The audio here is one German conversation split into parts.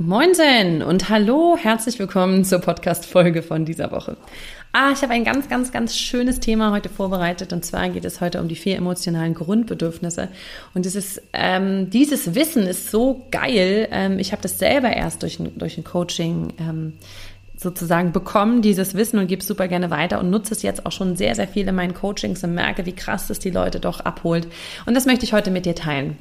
Moinsen und hallo, herzlich willkommen zur Podcast-Folge von dieser Woche. Ah, ich habe ein ganz, ganz, ganz schönes Thema heute vorbereitet und zwar geht es heute um die vier emotionalen Grundbedürfnisse. Und dieses, ähm, dieses Wissen ist so geil. Ähm, ich habe das selber erst durch ein, durch ein Coaching ähm, sozusagen bekommen, dieses Wissen und gebe es super gerne weiter und nutze es jetzt auch schon sehr, sehr viel in meinen Coachings und merke, wie krass es die Leute doch abholt. Und das möchte ich heute mit dir teilen.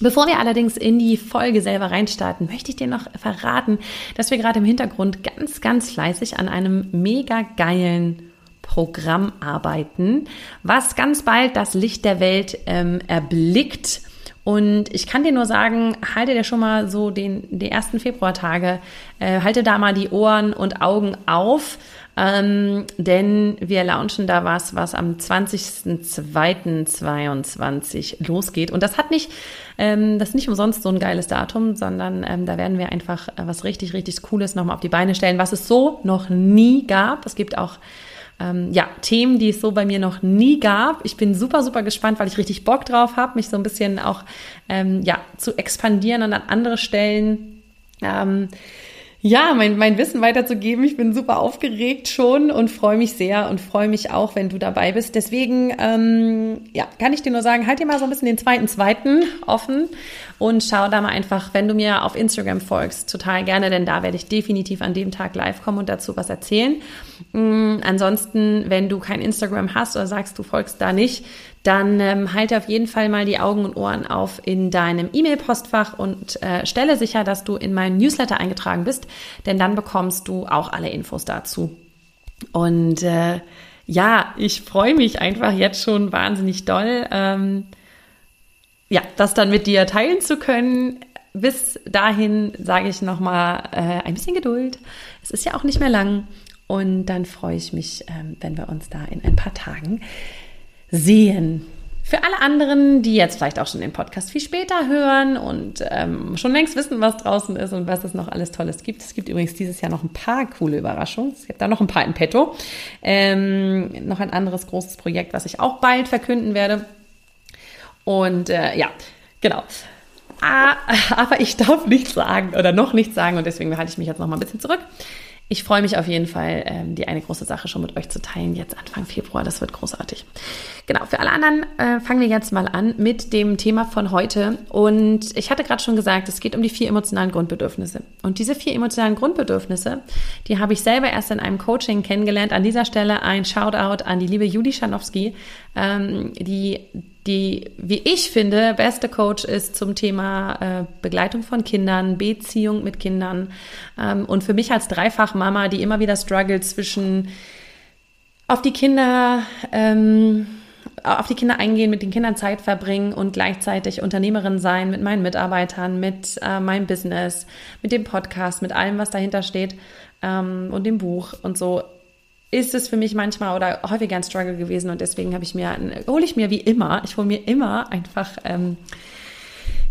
Bevor wir allerdings in die Folge selber reinstarten, möchte ich dir noch verraten, dass wir gerade im Hintergrund ganz, ganz fleißig an einem mega geilen Programm arbeiten, was ganz bald das Licht der Welt ähm, erblickt. Und ich kann dir nur sagen, halte dir schon mal so den, die ersten Februartage, äh, halte da mal die Ohren und Augen auf ähm, denn wir launchen da was, was am 20.02.22 losgeht. Und das hat nicht, ähm, das ist nicht umsonst so ein geiles Datum, sondern ähm, da werden wir einfach äh, was richtig, richtig Cooles nochmal auf die Beine stellen, was es so noch nie gab. Es gibt auch ähm, ja, Themen, die es so bei mir noch nie gab. Ich bin super, super gespannt, weil ich richtig Bock drauf habe, mich so ein bisschen auch ähm, ja, zu expandieren und an andere Stellen ähm, ja, mein, mein Wissen weiterzugeben. Ich bin super aufgeregt schon und freue mich sehr und freue mich auch, wenn du dabei bist. Deswegen, ähm, ja, kann ich dir nur sagen, halt dir mal so ein bisschen den zweiten, zweiten offen und schau da mal einfach, wenn du mir auf Instagram folgst, total gerne, denn da werde ich definitiv an dem Tag live kommen und dazu was erzählen. Ähm, ansonsten, wenn du kein Instagram hast oder sagst, du folgst da nicht, dann ähm, halte auf jeden Fall mal die Augen und Ohren auf in deinem E-Mail-Postfach und äh, stelle sicher, dass du in meinen Newsletter eingetragen bist, denn dann bekommst du auch alle Infos dazu. Und äh, ja, ich freue mich einfach jetzt schon wahnsinnig doll, ähm, ja, das dann mit dir teilen zu können. Bis dahin sage ich nochmal äh, ein bisschen Geduld. Es ist ja auch nicht mehr lang. Und dann freue ich mich, ähm, wenn wir uns da in ein paar Tagen sehen. Für alle anderen, die jetzt vielleicht auch schon den Podcast viel später hören und ähm, schon längst wissen, was draußen ist und was es noch alles Tolles gibt. Es gibt übrigens dieses Jahr noch ein paar coole Überraschungen. Es gibt da noch ein paar in petto. Ähm, noch ein anderes großes Projekt, was ich auch bald verkünden werde. Und äh, ja, genau. Ah, aber ich darf nichts sagen oder noch nichts sagen und deswegen halte ich mich jetzt noch mal ein bisschen zurück. Ich freue mich auf jeden Fall, ähm, die eine große Sache schon mit euch zu teilen, jetzt Anfang Februar. Das wird großartig. Genau, für alle anderen äh, fangen wir jetzt mal an mit dem Thema von heute. Und ich hatte gerade schon gesagt, es geht um die vier emotionalen Grundbedürfnisse. Und diese vier emotionalen Grundbedürfnisse, die habe ich selber erst in einem Coaching kennengelernt. An dieser Stelle ein Shoutout an die liebe Juli Schanowski, ähm, die die, wie ich finde, beste Coach ist zum Thema äh, Begleitung von Kindern, Beziehung mit Kindern. Ähm, und für mich als Dreifachmama, die immer wieder struggelt zwischen auf die Kinder, ähm, auf die Kinder eingehen, mit den Kindern Zeit verbringen und gleichzeitig Unternehmerin sein mit meinen Mitarbeitern, mit äh, meinem Business, mit dem Podcast, mit allem, was dahinter steht ähm, und dem Buch und so ist es für mich manchmal oder häufiger ein Struggle gewesen und deswegen habe ich mir, hole ich mir wie immer, ich hole mir immer einfach ähm,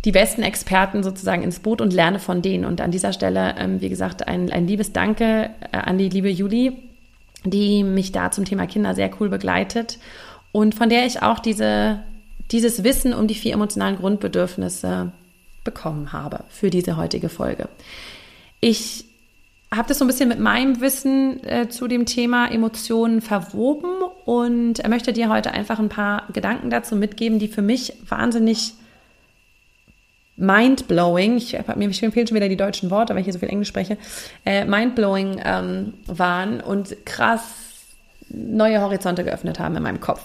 die besten Experten sozusagen ins Boot und lerne von denen. Und an dieser Stelle, ähm, wie gesagt, ein, ein liebes Danke äh, an die liebe Juli, die mich da zum Thema Kinder sehr cool begleitet und von der ich auch diese, dieses Wissen um die vier emotionalen Grundbedürfnisse bekommen habe für diese heutige Folge. Ich habe das so ein bisschen mit meinem Wissen äh, zu dem Thema Emotionen verwoben und möchte dir heute einfach ein paar Gedanken dazu mitgeben, die für mich wahnsinnig mindblowing, ich habe mir fehlen schon wieder die deutschen Worte, weil ich hier so viel Englisch spreche, äh, mindblowing ähm, waren und krass neue Horizonte geöffnet haben in meinem Kopf.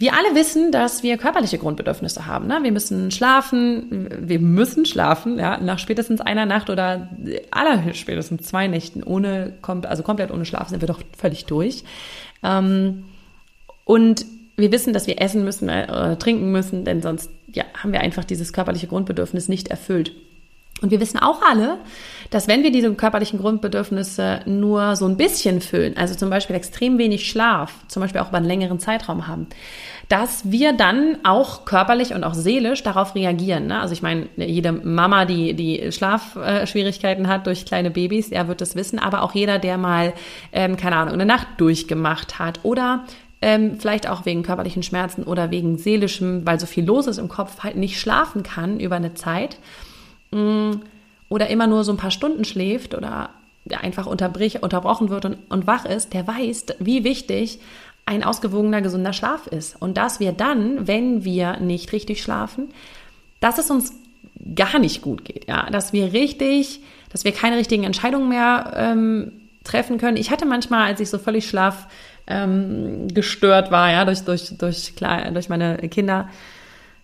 Wir alle wissen, dass wir körperliche Grundbedürfnisse haben. Ne? Wir müssen schlafen, wir müssen schlafen, ja, nach spätestens einer Nacht oder aller spätestens zwei Nächten ohne, also komplett ohne Schlaf sind wir doch völlig durch. Ähm, und wir wissen, dass wir essen müssen, äh, trinken müssen, denn sonst ja, haben wir einfach dieses körperliche Grundbedürfnis nicht erfüllt. Und wir wissen auch alle, dass wenn wir diese körperlichen Grundbedürfnisse nur so ein bisschen füllen, also zum Beispiel extrem wenig Schlaf, zum Beispiel auch über einen längeren Zeitraum haben, dass wir dann auch körperlich und auch seelisch darauf reagieren. Ne? Also ich meine, jede Mama, die, die Schlafschwierigkeiten hat durch kleine Babys, er wird das wissen, aber auch jeder, der mal, ähm, keine Ahnung, eine Nacht durchgemacht hat oder ähm, vielleicht auch wegen körperlichen Schmerzen oder wegen seelischem, weil so viel los ist im Kopf, halt nicht schlafen kann über eine Zeit oder immer nur so ein paar Stunden schläft oder einfach unterbrochen wird und, und wach ist, der weiß, wie wichtig ein ausgewogener, gesunder Schlaf ist. Und dass wir dann, wenn wir nicht richtig schlafen, dass es uns gar nicht gut geht, ja, dass wir richtig, dass wir keine richtigen Entscheidungen mehr ähm, treffen können. Ich hatte manchmal, als ich so völlig schlaf ähm, gestört war, ja, durch, durch, durch, klar, durch meine Kinder,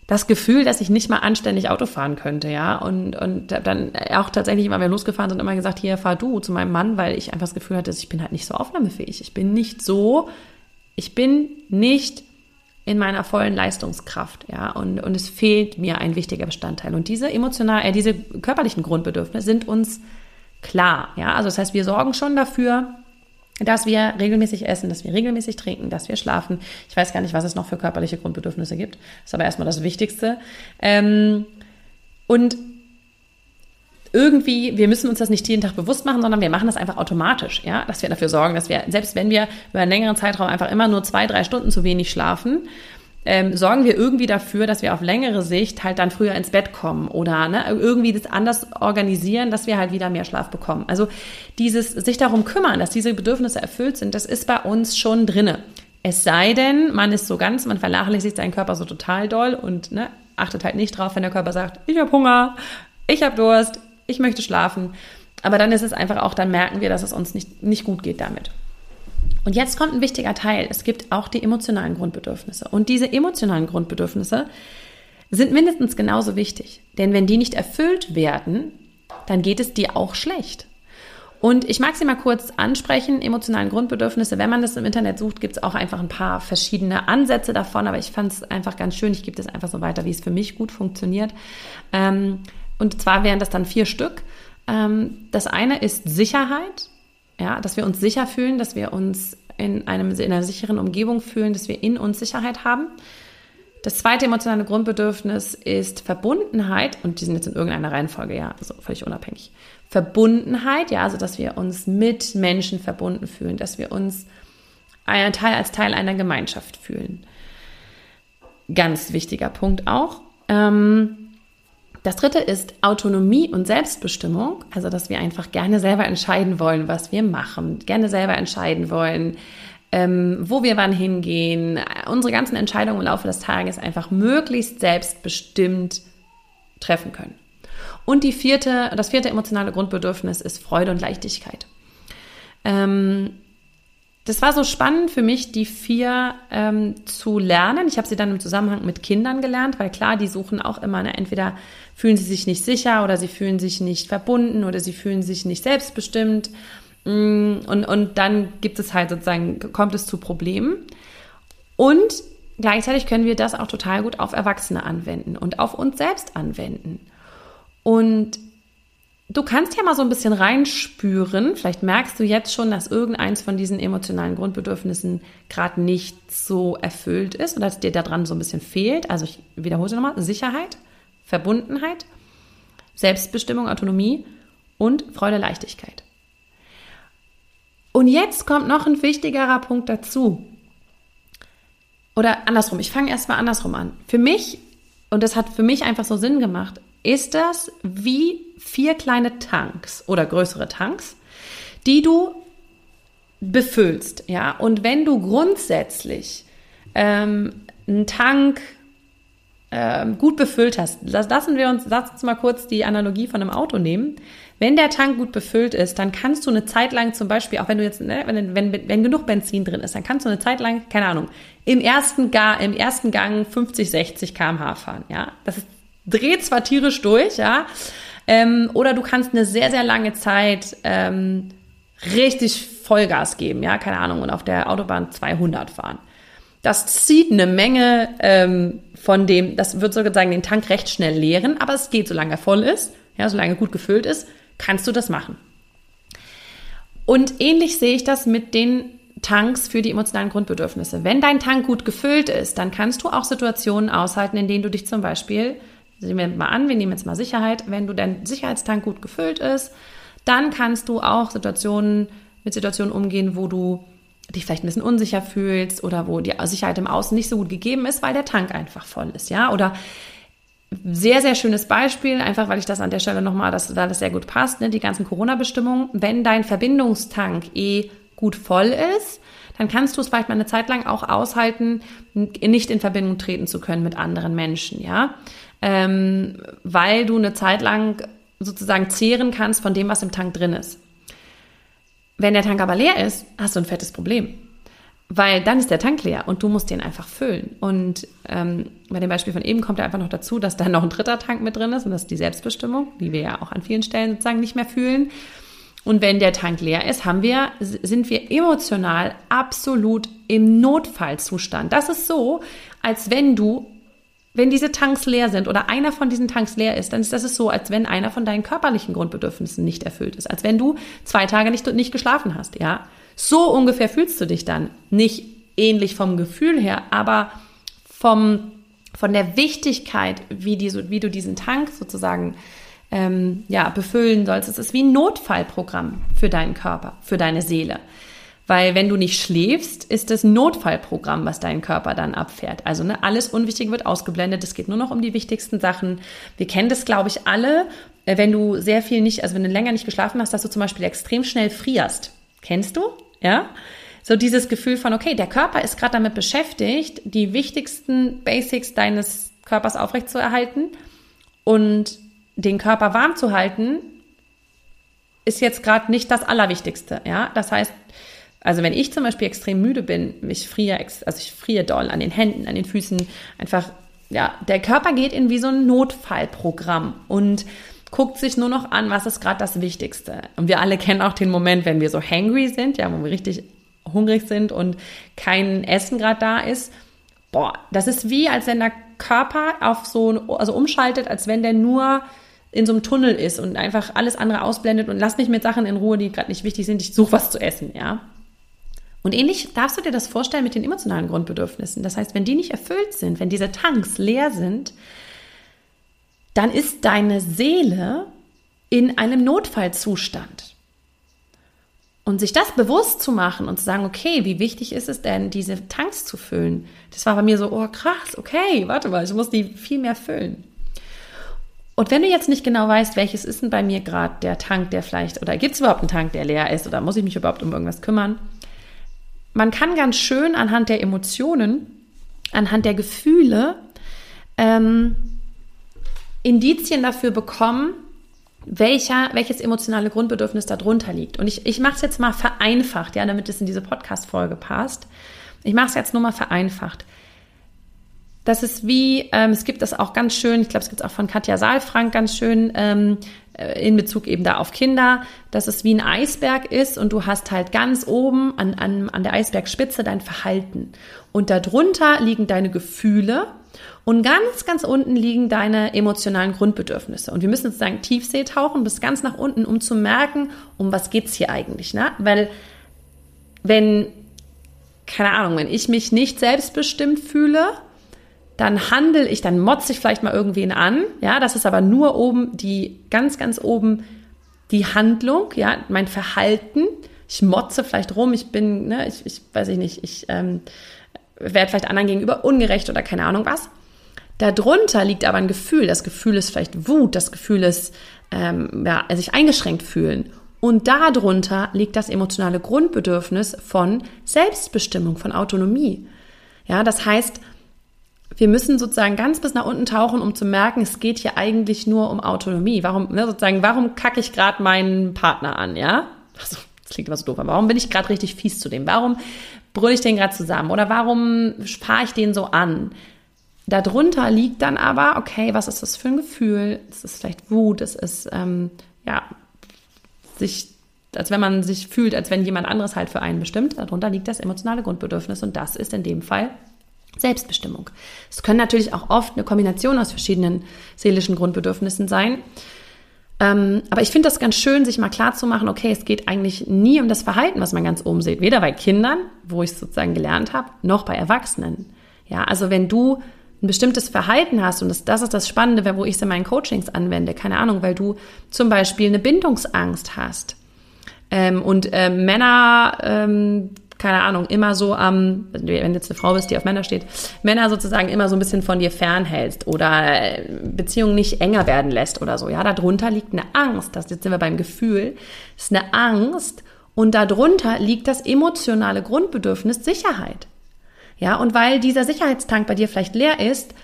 das Gefühl, dass ich nicht mal anständig Auto fahren könnte, ja. Und, und dann auch tatsächlich immer, wenn wir losgefahren sind, immer gesagt, hier fahr du zu meinem Mann, weil ich einfach das Gefühl hatte, ich bin halt nicht so aufnahmefähig. Ich bin nicht so ich bin nicht in meiner vollen Leistungskraft, ja, und, und es fehlt mir ein wichtiger Bestandteil. Und diese emotional, äh, diese körperlichen Grundbedürfnisse sind uns klar, ja. Also das heißt, wir sorgen schon dafür, dass wir regelmäßig essen, dass wir regelmäßig trinken, dass wir schlafen. Ich weiß gar nicht, was es noch für körperliche Grundbedürfnisse gibt. Das ist aber erstmal das Wichtigste. Ähm, und irgendwie, wir müssen uns das nicht jeden Tag bewusst machen, sondern wir machen das einfach automatisch, ja, dass wir dafür sorgen, dass wir, selbst wenn wir über einen längeren Zeitraum einfach immer nur zwei, drei Stunden zu wenig schlafen, ähm, sorgen wir irgendwie dafür, dass wir auf längere Sicht halt dann früher ins Bett kommen oder ne, irgendwie das anders organisieren, dass wir halt wieder mehr Schlaf bekommen. Also dieses sich darum kümmern, dass diese Bedürfnisse erfüllt sind, das ist bei uns schon drinne. Es sei denn, man ist so ganz, man vernachlässigt seinen Körper so total doll und ne, achtet halt nicht drauf, wenn der Körper sagt, ich habe Hunger, ich habe Durst, ich möchte schlafen. Aber dann ist es einfach auch, dann merken wir, dass es uns nicht, nicht gut geht damit. Und jetzt kommt ein wichtiger Teil. Es gibt auch die emotionalen Grundbedürfnisse. Und diese emotionalen Grundbedürfnisse sind mindestens genauso wichtig. Denn wenn die nicht erfüllt werden, dann geht es dir auch schlecht. Und ich mag sie mal kurz ansprechen, emotionalen Grundbedürfnisse. Wenn man das im Internet sucht, gibt es auch einfach ein paar verschiedene Ansätze davon, aber ich fand es einfach ganz schön. Ich gebe das einfach so weiter, wie es für mich gut funktioniert. Ähm, und zwar wären das dann vier Stück. Ähm, das eine ist Sicherheit, ja, dass wir uns sicher fühlen, dass wir uns in, einem, in einer sicheren Umgebung fühlen, dass wir in uns Sicherheit haben. Das zweite emotionale Grundbedürfnis ist Verbundenheit und die sind jetzt in irgendeiner Reihenfolge, ja, also völlig unabhängig. Verbundenheit, ja, also dass wir uns mit Menschen verbunden fühlen, dass wir uns ein Teil, als Teil einer Gemeinschaft fühlen. Ganz wichtiger Punkt auch. Ähm, das dritte ist Autonomie und Selbstbestimmung, also dass wir einfach gerne selber entscheiden wollen, was wir machen, gerne selber entscheiden wollen, ähm, wo wir wann hingehen, unsere ganzen Entscheidungen im Laufe des Tages einfach möglichst selbstbestimmt treffen können. Und die vierte, das vierte emotionale Grundbedürfnis ist Freude und Leichtigkeit. Ähm, das war so spannend für mich, die vier ähm, zu lernen. Ich habe sie dann im Zusammenhang mit Kindern gelernt, weil klar, die suchen auch immer, ne, entweder fühlen sie sich nicht sicher oder sie fühlen sich nicht verbunden oder sie fühlen sich nicht selbstbestimmt. Mm, und, und dann gibt es halt sozusagen, kommt es zu Problemen. Und gleichzeitig können wir das auch total gut auf Erwachsene anwenden und auf uns selbst anwenden. Und Du kannst ja mal so ein bisschen reinspüren. Vielleicht merkst du jetzt schon, dass irgendeins von diesen emotionalen Grundbedürfnissen gerade nicht so erfüllt ist oder dass dir daran so ein bisschen fehlt. Also ich wiederhole nochmal. Sicherheit, Verbundenheit, Selbstbestimmung, Autonomie und Freude, Leichtigkeit. Und jetzt kommt noch ein wichtigerer Punkt dazu. Oder andersrum, ich fange erstmal andersrum an. Für mich, und das hat für mich einfach so Sinn gemacht, ist das wie vier kleine Tanks oder größere Tanks, die du befüllst. Ja? Und wenn du grundsätzlich ähm, einen Tank ähm, gut befüllt hast, lassen wir uns, lass uns mal kurz die Analogie von einem Auto nehmen. Wenn der Tank gut befüllt ist, dann kannst du eine Zeit lang zum Beispiel, auch wenn du jetzt, ne, wenn, wenn, wenn genug Benzin drin ist, dann kannst du eine Zeit lang, keine Ahnung, im ersten, Ga, im ersten Gang 50, 60 km/h fahren. Ja, das ist dreht zwar tierisch durch, ja, ähm, oder du kannst eine sehr, sehr lange Zeit ähm, richtig Vollgas geben, ja, keine Ahnung, und auf der Autobahn 200 fahren. Das zieht eine Menge ähm, von dem, das wird sozusagen den Tank recht schnell leeren, aber es geht, solange er voll ist, Ja, solange gut gefüllt ist, kannst du das machen. Und ähnlich sehe ich das mit den Tanks für die emotionalen Grundbedürfnisse. Wenn dein Tank gut gefüllt ist, dann kannst du auch Situationen aushalten, in denen du dich zum Beispiel, sehen wir mal an, wir nehmen jetzt mal Sicherheit, wenn du dein Sicherheitstank gut gefüllt ist, dann kannst du auch Situationen mit Situationen umgehen, wo du dich vielleicht ein bisschen unsicher fühlst oder wo die Sicherheit im Außen nicht so gut gegeben ist, weil der Tank einfach voll ist, ja? Oder sehr, sehr schönes Beispiel, einfach weil ich das an der Stelle nochmal, dass da das sehr gut passt, ne? die ganzen Corona-Bestimmungen. Wenn dein Verbindungstank eh gut voll ist, dann kannst du es vielleicht mal eine Zeit lang auch aushalten, nicht in Verbindung treten zu können mit anderen Menschen, ja, ähm, weil du eine Zeit lang sozusagen zehren kannst von dem, was im Tank drin ist. Wenn der Tank aber leer ist, hast du ein fettes Problem. Weil dann ist der Tank leer und du musst den einfach füllen. Und ähm, bei dem Beispiel von eben kommt ja einfach noch dazu, dass da noch ein dritter Tank mit drin ist und das ist die Selbstbestimmung, die wir ja auch an vielen Stellen sozusagen nicht mehr fühlen. Und wenn der Tank leer ist, haben wir, sind wir emotional absolut im Notfallzustand. Das ist so, als wenn du, wenn diese Tanks leer sind oder einer von diesen Tanks leer ist, dann ist das so, als wenn einer von deinen körperlichen Grundbedürfnissen nicht erfüllt ist. Als wenn du zwei Tage nicht, nicht geschlafen hast, ja. So ungefähr fühlst du dich dann. Nicht ähnlich vom Gefühl her, aber vom, von der Wichtigkeit, wie, die, wie du diesen Tank sozusagen ähm, ja, befüllen sollst. Es ist wie ein Notfallprogramm für deinen Körper, für deine Seele. Weil wenn du nicht schläfst, ist ein Notfallprogramm, was dein Körper dann abfährt. Also ne, alles Unwichtige wird ausgeblendet. Es geht nur noch um die wichtigsten Sachen. Wir kennen das, glaube ich, alle. Äh, wenn du sehr viel nicht, also wenn du länger nicht geschlafen hast, dass du zum Beispiel extrem schnell frierst. Kennst du? Ja? So dieses Gefühl von, okay, der Körper ist gerade damit beschäftigt, die wichtigsten Basics deines Körpers aufrechtzuerhalten und den Körper warm zu halten, ist jetzt gerade nicht das Allerwichtigste. Ja, das heißt, also wenn ich zum Beispiel extrem müde bin, ich friere, also ich friere doll an den Händen, an den Füßen, einfach, ja, der Körper geht in wie so ein Notfallprogramm und guckt sich nur noch an, was ist gerade das Wichtigste. Und wir alle kennen auch den Moment, wenn wir so hangry sind, ja, wo wir richtig hungrig sind und kein Essen gerade da ist. Boah, das ist wie, als wenn der Körper auf so, also umschaltet, als wenn der nur in so einem Tunnel ist und einfach alles andere ausblendet und lass mich mit Sachen in Ruhe, die gerade nicht wichtig sind. Ich suche was zu essen, ja. Und ähnlich darfst du dir das vorstellen mit den emotionalen Grundbedürfnissen. Das heißt, wenn die nicht erfüllt sind, wenn diese Tanks leer sind, dann ist deine Seele in einem Notfallzustand. Und sich das bewusst zu machen und zu sagen, okay, wie wichtig ist es denn, diese Tanks zu füllen? Das war bei mir so, oh krass, okay, warte mal, ich muss die viel mehr füllen. Und wenn du jetzt nicht genau weißt, welches ist denn bei mir gerade der Tank, der vielleicht, oder gibt es überhaupt einen Tank, der leer ist, oder muss ich mich überhaupt um irgendwas kümmern? Man kann ganz schön anhand der Emotionen, anhand der Gefühle, ähm, Indizien dafür bekommen, welcher, welches emotionale Grundbedürfnis darunter liegt. Und ich, ich mache es jetzt mal vereinfacht, ja, damit es in diese Podcast-Folge passt. Ich mache es jetzt nur mal vereinfacht. Das ist wie, ähm, es gibt das auch ganz schön, ich glaube, es gibt es auch von Katja Saalfrank ganz schön ähm, äh, in Bezug eben da auf Kinder, dass es wie ein Eisberg ist und du hast halt ganz oben an, an, an der Eisbergspitze dein Verhalten. Und darunter liegen deine Gefühle und ganz, ganz unten liegen deine emotionalen Grundbedürfnisse. Und wir müssen sozusagen Tiefsee tauchen bis ganz nach unten, um zu merken, um was geht's hier eigentlich. Ne? Weil wenn, keine Ahnung, wenn ich mich nicht selbstbestimmt fühle, dann handel ich, dann motze ich vielleicht mal irgendwen an. Ja, das ist aber nur oben die, ganz, ganz oben die Handlung, ja, mein Verhalten. Ich motze vielleicht rum, ich bin, ne, ich, ich weiß ich nicht, ich ähm, werde vielleicht anderen gegenüber ungerecht oder keine Ahnung was. Darunter liegt aber ein Gefühl. Das Gefühl ist vielleicht Wut, das Gefühl ist, ähm, ja, sich eingeschränkt fühlen. Und darunter liegt das emotionale Grundbedürfnis von Selbstbestimmung, von Autonomie. Ja, das heißt, wir müssen sozusagen ganz bis nach unten tauchen, um zu merken, es geht hier eigentlich nur um Autonomie. Warum, ne, sozusagen, warum kacke ich gerade meinen Partner an, ja? Also, das klingt immer so doof, aber warum bin ich gerade richtig fies zu dem? Warum brülle ich den gerade zusammen? Oder warum spare ich den so an? Darunter liegt dann aber, okay, was ist das für ein Gefühl? Es ist vielleicht Wut, es ist, ähm, ja, sich, als wenn man sich fühlt, als wenn jemand anderes halt für einen bestimmt. Darunter liegt das emotionale Grundbedürfnis und das ist in dem Fall Selbstbestimmung. Es können natürlich auch oft eine Kombination aus verschiedenen seelischen Grundbedürfnissen sein. Ähm, aber ich finde das ganz schön, sich mal klar zu machen, okay, es geht eigentlich nie um das Verhalten, was man ganz oben sieht. Weder bei Kindern, wo ich es sozusagen gelernt habe, noch bei Erwachsenen. Ja, also wenn du ein bestimmtes Verhalten hast, und das, das ist das Spannende, wo ich es in meinen Coachings anwende, keine Ahnung, weil du zum Beispiel eine Bindungsangst hast. Ähm, und äh, Männer ähm, keine Ahnung, immer so am, wenn du jetzt eine Frau bist, die auf Männer steht, Männer sozusagen immer so ein bisschen von dir fernhältst oder äh, Beziehungen nicht enger werden lässt oder so. Ja, darunter liegt eine Angst. Das, jetzt sind wir beim Gefühl. Das ist eine Angst und darunter liegt das emotionale Grundbedürfnis Sicherheit. Ja, und weil dieser Sicherheitstank bei dir vielleicht leer ist,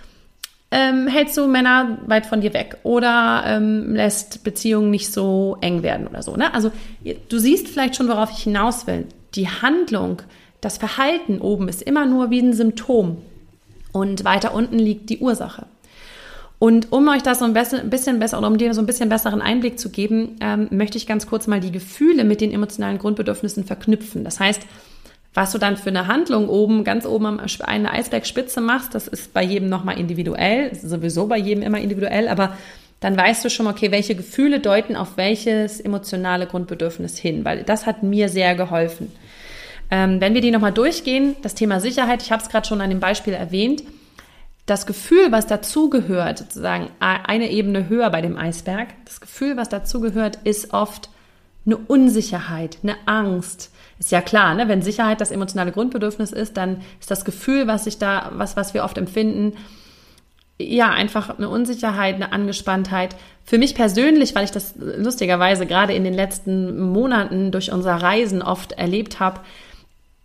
ähm, hältst du Männer weit von dir weg oder ähm, lässt Beziehungen nicht so eng werden oder so. Ne? Also du siehst vielleicht schon, worauf ich hinaus will die Handlung, das Verhalten oben ist immer nur wie ein Symptom und weiter unten liegt die Ursache. Und um euch das so ein bisschen besser oder um dir so ein bisschen besseren Einblick zu geben, ähm, möchte ich ganz kurz mal die Gefühle mit den emotionalen Grundbedürfnissen verknüpfen. Das heißt, was du dann für eine Handlung oben, ganz oben am eine Eisbergspitze machst, das ist bei jedem nochmal individuell, sowieso bei jedem immer individuell, aber dann weißt du schon, okay, welche Gefühle deuten auf welches emotionale Grundbedürfnis hin, weil das hat mir sehr geholfen. Ähm, wenn wir die nochmal durchgehen, das Thema Sicherheit, ich habe es gerade schon an dem Beispiel erwähnt, das Gefühl, was dazugehört, sozusagen eine Ebene höher bei dem Eisberg, das Gefühl, was dazugehört, ist oft eine Unsicherheit, eine Angst. Ist ja klar, ne? wenn Sicherheit das emotionale Grundbedürfnis ist, dann ist das Gefühl, was sich da, was, was wir oft empfinden, ja, einfach eine Unsicherheit, eine Angespanntheit. Für mich persönlich, weil ich das lustigerweise gerade in den letzten Monaten durch unser Reisen oft erlebt habe,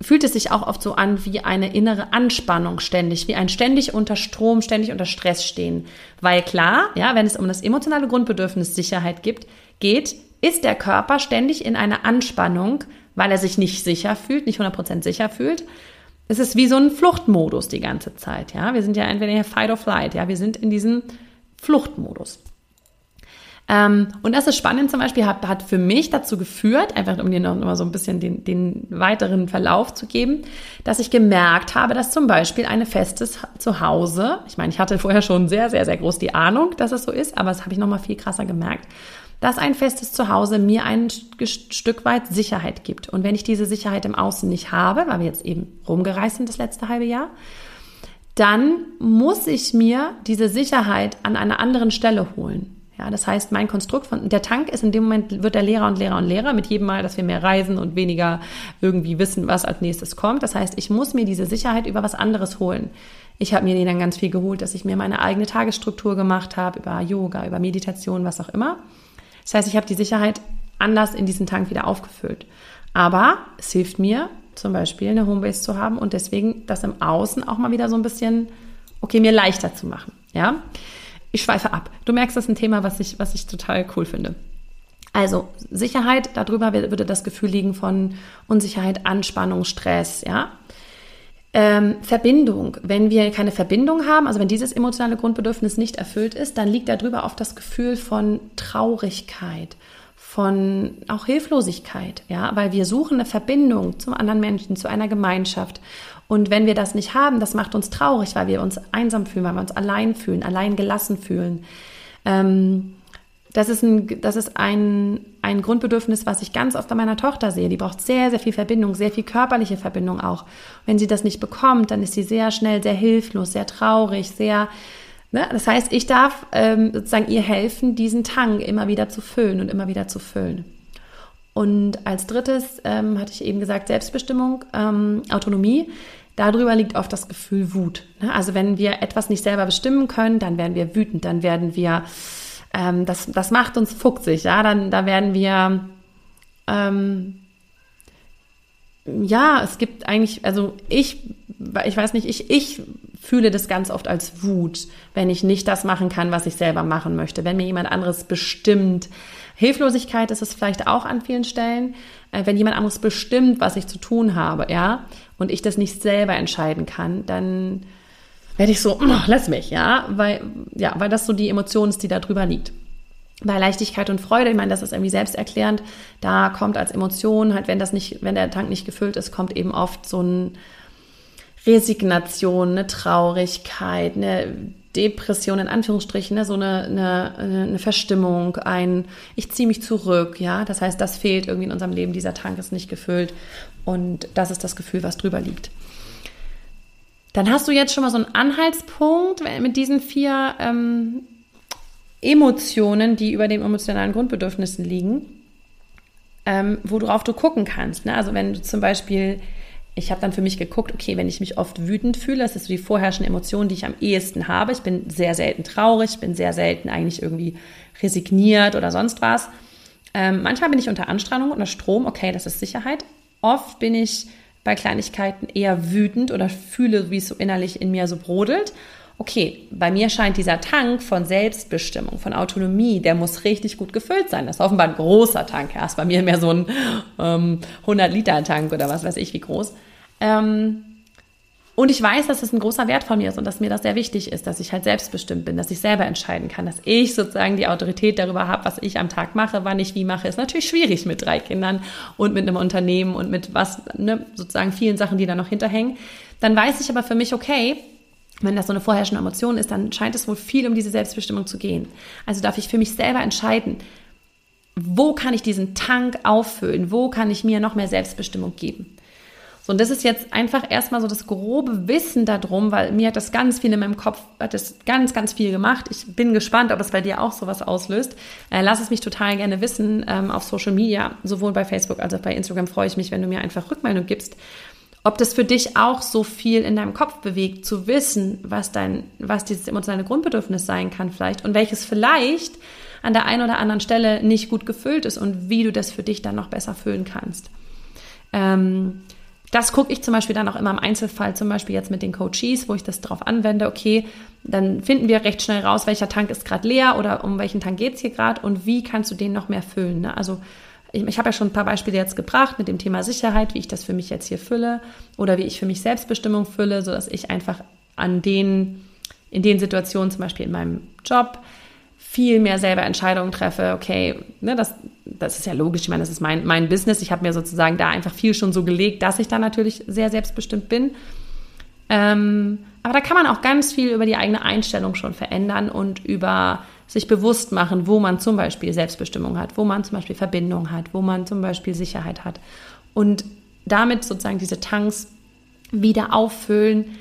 fühlt es sich auch oft so an wie eine innere Anspannung ständig, wie ein ständig unter Strom, ständig unter Stress stehen. Weil klar, ja, wenn es um das emotionale Grundbedürfnis Sicherheit gibt, geht, ist der Körper ständig in einer Anspannung, weil er sich nicht sicher fühlt, nicht 100% sicher fühlt. Es ist wie so ein Fluchtmodus die ganze Zeit, ja. Wir sind ja entweder hier Fight or Flight, ja. Wir sind in diesem Fluchtmodus. Ähm, und das ist spannend zum Beispiel, hat, hat für mich dazu geführt, einfach um dir noch mal so ein bisschen den, den weiteren Verlauf zu geben, dass ich gemerkt habe, dass zum Beispiel eine festes Zuhause, ich meine, ich hatte vorher schon sehr, sehr, sehr groß die Ahnung, dass es so ist, aber das habe ich noch mal viel krasser gemerkt, dass ein festes Zuhause mir ein Stück weit Sicherheit gibt. Und wenn ich diese Sicherheit im Außen nicht habe, weil wir jetzt eben rumgereist sind das letzte halbe Jahr, dann muss ich mir diese Sicherheit an einer anderen Stelle holen. Ja, das heißt, mein Konstrukt von, der Tank ist in dem Moment, wird der leerer und leerer und leerer mit jedem Mal, dass wir mehr reisen und weniger irgendwie wissen, was als nächstes kommt. Das heißt, ich muss mir diese Sicherheit über was anderes holen. Ich habe mir die dann ganz viel geholt, dass ich mir meine eigene Tagesstruktur gemacht habe, über Yoga, über Meditation, was auch immer. Das heißt, ich habe die Sicherheit anders in diesen Tank wieder aufgefüllt. Aber es hilft mir, zum Beispiel eine Homebase zu haben und deswegen das im Außen auch mal wieder so ein bisschen, okay, mir leichter zu machen. Ja ich schweife ab. Du merkst, das ist ein Thema, was ich, was ich total cool finde. Also Sicherheit, darüber würde das Gefühl liegen von Unsicherheit, Anspannung, Stress, ja. Ähm, Verbindung. Wenn wir keine Verbindung haben, also wenn dieses emotionale Grundbedürfnis nicht erfüllt ist, dann liegt darüber oft das Gefühl von Traurigkeit, von auch Hilflosigkeit, ja, weil wir suchen eine Verbindung zum anderen Menschen, zu einer Gemeinschaft. Und wenn wir das nicht haben, das macht uns traurig, weil wir uns einsam fühlen, weil wir uns allein fühlen, allein gelassen fühlen. Ähm, das ist, ein, das ist ein, ein Grundbedürfnis, was ich ganz oft an meiner Tochter sehe. Die braucht sehr, sehr viel Verbindung, sehr viel körperliche Verbindung auch. Wenn sie das nicht bekommt, dann ist sie sehr schnell sehr hilflos, sehr traurig, sehr. Ne? Das heißt, ich darf ähm, sozusagen ihr helfen, diesen Tank immer wieder zu füllen und immer wieder zu füllen. Und als drittes ähm, hatte ich eben gesagt, Selbstbestimmung, ähm, Autonomie. Darüber liegt oft das Gefühl Wut. Ne? Also wenn wir etwas nicht selber bestimmen können, dann werden wir wütend, dann werden wir, ähm, das, das macht uns fuchsig, ja, dann da werden wir, ähm, ja, es gibt eigentlich, also ich, ich weiß nicht, ich, ich fühle das ganz oft als Wut, wenn ich nicht das machen kann, was ich selber machen möchte, wenn mir jemand anderes bestimmt, Hilflosigkeit ist es vielleicht auch an vielen Stellen, äh, wenn jemand anderes bestimmt, was ich zu tun habe, ja, und ich das nicht selber entscheiden kann, dann werde ich so, oh, lass mich, ja, weil, ja, weil das so die Emotion ist, die da drüber liegt. Bei Leichtigkeit und Freude, ich meine, das ist irgendwie selbsterklärend, da kommt als Emotion halt, wenn das nicht, wenn der Tank nicht gefüllt ist, kommt eben oft so ein Resignation, eine Traurigkeit, eine Depression in Anführungsstrichen, ne? so eine, eine, eine Verstimmung, ein ich ziehe mich zurück, ja. Das heißt, das fehlt irgendwie in unserem Leben, dieser Tank ist nicht gefüllt und das ist das Gefühl, was drüber liegt. Dann hast du jetzt schon mal so einen Anhaltspunkt mit diesen vier ähm, Emotionen, die über den emotionalen Grundbedürfnissen liegen, ähm, worauf du gucken kannst. Ne? Also wenn du zum Beispiel ich habe dann für mich geguckt, okay, wenn ich mich oft wütend fühle, das ist so die vorherrschende Emotion, die ich am ehesten habe. Ich bin sehr selten traurig, ich bin sehr selten eigentlich irgendwie resigniert oder sonst was. Ähm, manchmal bin ich unter Anstrengung, unter Strom, okay, das ist Sicherheit. Oft bin ich bei Kleinigkeiten eher wütend oder fühle, wie es so innerlich in mir so brodelt. Okay, bei mir scheint dieser Tank von Selbstbestimmung, von Autonomie, der muss richtig gut gefüllt sein. Das ist offenbar ein großer Tank. Ja, ist bei mir mehr so ein ähm, 100-Liter-Tank oder was weiß ich, wie groß. Ähm, und ich weiß, dass es ein großer Wert von mir ist und dass mir das sehr wichtig ist, dass ich halt selbstbestimmt bin, dass ich selber entscheiden kann, dass ich sozusagen die Autorität darüber habe, was ich am Tag mache, wann ich wie mache. Ist natürlich schwierig mit drei Kindern und mit einem Unternehmen und mit was, ne, sozusagen vielen Sachen, die da noch hinterhängen. Dann weiß ich aber für mich, okay, wenn das so eine vorherrschende Emotion ist, dann scheint es wohl viel um diese Selbstbestimmung zu gehen. Also darf ich für mich selber entscheiden, wo kann ich diesen Tank auffüllen, wo kann ich mir noch mehr Selbstbestimmung geben. So, und das ist jetzt einfach erstmal so das grobe Wissen darum, weil mir hat das ganz viel in meinem Kopf, hat das ganz, ganz viel gemacht. Ich bin gespannt, ob es bei dir auch sowas auslöst. Äh, lass es mich total gerne wissen ähm, auf Social Media, sowohl bei Facebook als auch bei Instagram freue ich mich, wenn du mir einfach Rückmeldung gibst. Ob das für dich auch so viel in deinem Kopf bewegt, zu wissen, was dein, was dieses emotionale Grundbedürfnis sein kann vielleicht und welches vielleicht an der einen oder anderen Stelle nicht gut gefüllt ist und wie du das für dich dann noch besser füllen kannst. Ähm, das gucke ich zum Beispiel dann auch immer im Einzelfall, zum Beispiel jetzt mit den Coaches, wo ich das drauf anwende. Okay, dann finden wir recht schnell raus, welcher Tank ist gerade leer oder um welchen Tank geht es hier gerade und wie kannst du den noch mehr füllen. Ne? Also ich, ich habe ja schon ein paar Beispiele jetzt gebracht mit dem Thema Sicherheit, wie ich das für mich jetzt hier fülle oder wie ich für mich Selbstbestimmung fülle, sodass ich einfach an den, in den Situationen, zum Beispiel in meinem Job, viel mehr selber Entscheidungen treffe, okay, ne, das, das ist ja logisch, ich meine, das ist mein, mein Business, ich habe mir sozusagen da einfach viel schon so gelegt, dass ich da natürlich sehr selbstbestimmt bin. Ähm, aber da kann man auch ganz viel über die eigene Einstellung schon verändern und über sich bewusst machen, wo man zum Beispiel Selbstbestimmung hat, wo man zum Beispiel Verbindung hat, wo man zum Beispiel Sicherheit hat. Und damit sozusagen diese Tanks wieder auffüllen,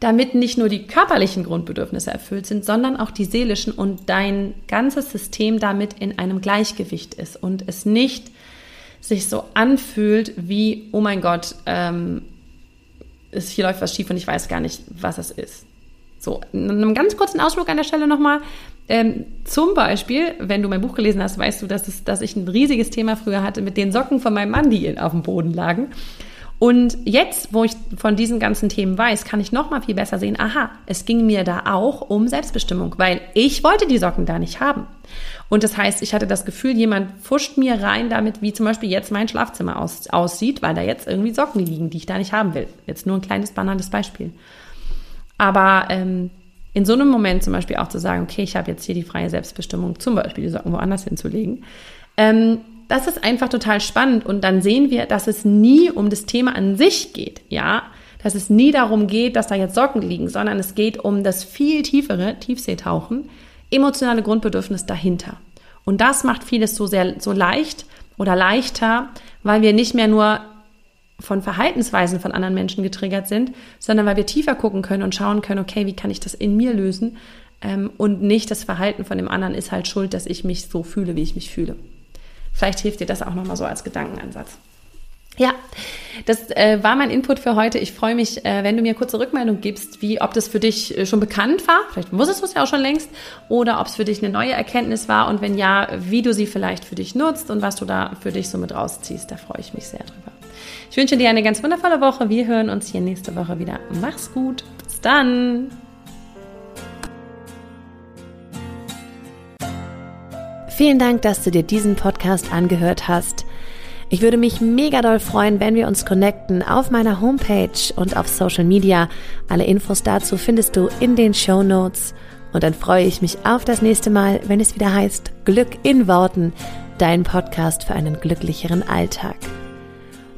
damit nicht nur die körperlichen Grundbedürfnisse erfüllt sind, sondern auch die seelischen und dein ganzes System damit in einem Gleichgewicht ist und es nicht sich so anfühlt wie, oh mein Gott, ähm, es, hier läuft was schief und ich weiß gar nicht, was es ist. So, einen ganz kurzen Ausflug an der Stelle nochmal. Ähm, zum Beispiel, wenn du mein Buch gelesen hast, weißt du, dass, es, dass ich ein riesiges Thema früher hatte mit den Socken von meinem Mann, die auf dem Boden lagen. Und jetzt, wo ich von diesen ganzen Themen weiß, kann ich noch mal viel besser sehen, aha, es ging mir da auch um Selbstbestimmung, weil ich wollte die Socken da nicht haben. Und das heißt, ich hatte das Gefühl, jemand fuscht mir rein damit, wie zum Beispiel jetzt mein Schlafzimmer aus, aussieht, weil da jetzt irgendwie Socken liegen, die ich da nicht haben will. Jetzt nur ein kleines banales Beispiel. Aber ähm, in so einem Moment zum Beispiel auch zu sagen, okay, ich habe jetzt hier die freie Selbstbestimmung, zum Beispiel die Socken woanders hinzulegen, ähm, das ist einfach total spannend und dann sehen wir, dass es nie um das Thema an sich geht, ja, dass es nie darum geht, dass da jetzt Socken liegen, sondern es geht um das viel tiefere Tiefseetauchen, emotionale Grundbedürfnis dahinter. Und das macht vieles so sehr so leicht oder leichter, weil wir nicht mehr nur von Verhaltensweisen von anderen Menschen getriggert sind, sondern weil wir tiefer gucken können und schauen können, okay, wie kann ich das in mir lösen? Ähm, und nicht das Verhalten von dem anderen ist halt schuld, dass ich mich so fühle, wie ich mich fühle. Vielleicht hilft dir das auch nochmal so als Gedankenansatz. Ja, das äh, war mein Input für heute. Ich freue mich, äh, wenn du mir kurze Rückmeldung gibst, wie ob das für dich äh, schon bekannt war, vielleicht wusstest du es ja auch schon längst, oder ob es für dich eine neue Erkenntnis war und wenn ja, wie du sie vielleicht für dich nutzt und was du da für dich so mit rausziehst. Da freue ich mich sehr drüber. Ich wünsche dir eine ganz wundervolle Woche. Wir hören uns hier nächste Woche wieder. Mach's gut. Bis dann. Vielen Dank, dass du dir diesen Podcast angehört hast. Ich würde mich mega doll freuen, wenn wir uns connecten auf meiner Homepage und auf Social Media. Alle Infos dazu findest du in den Show Notes. Und dann freue ich mich auf das nächste Mal, wenn es wieder heißt Glück in Worten, dein Podcast für einen glücklicheren Alltag.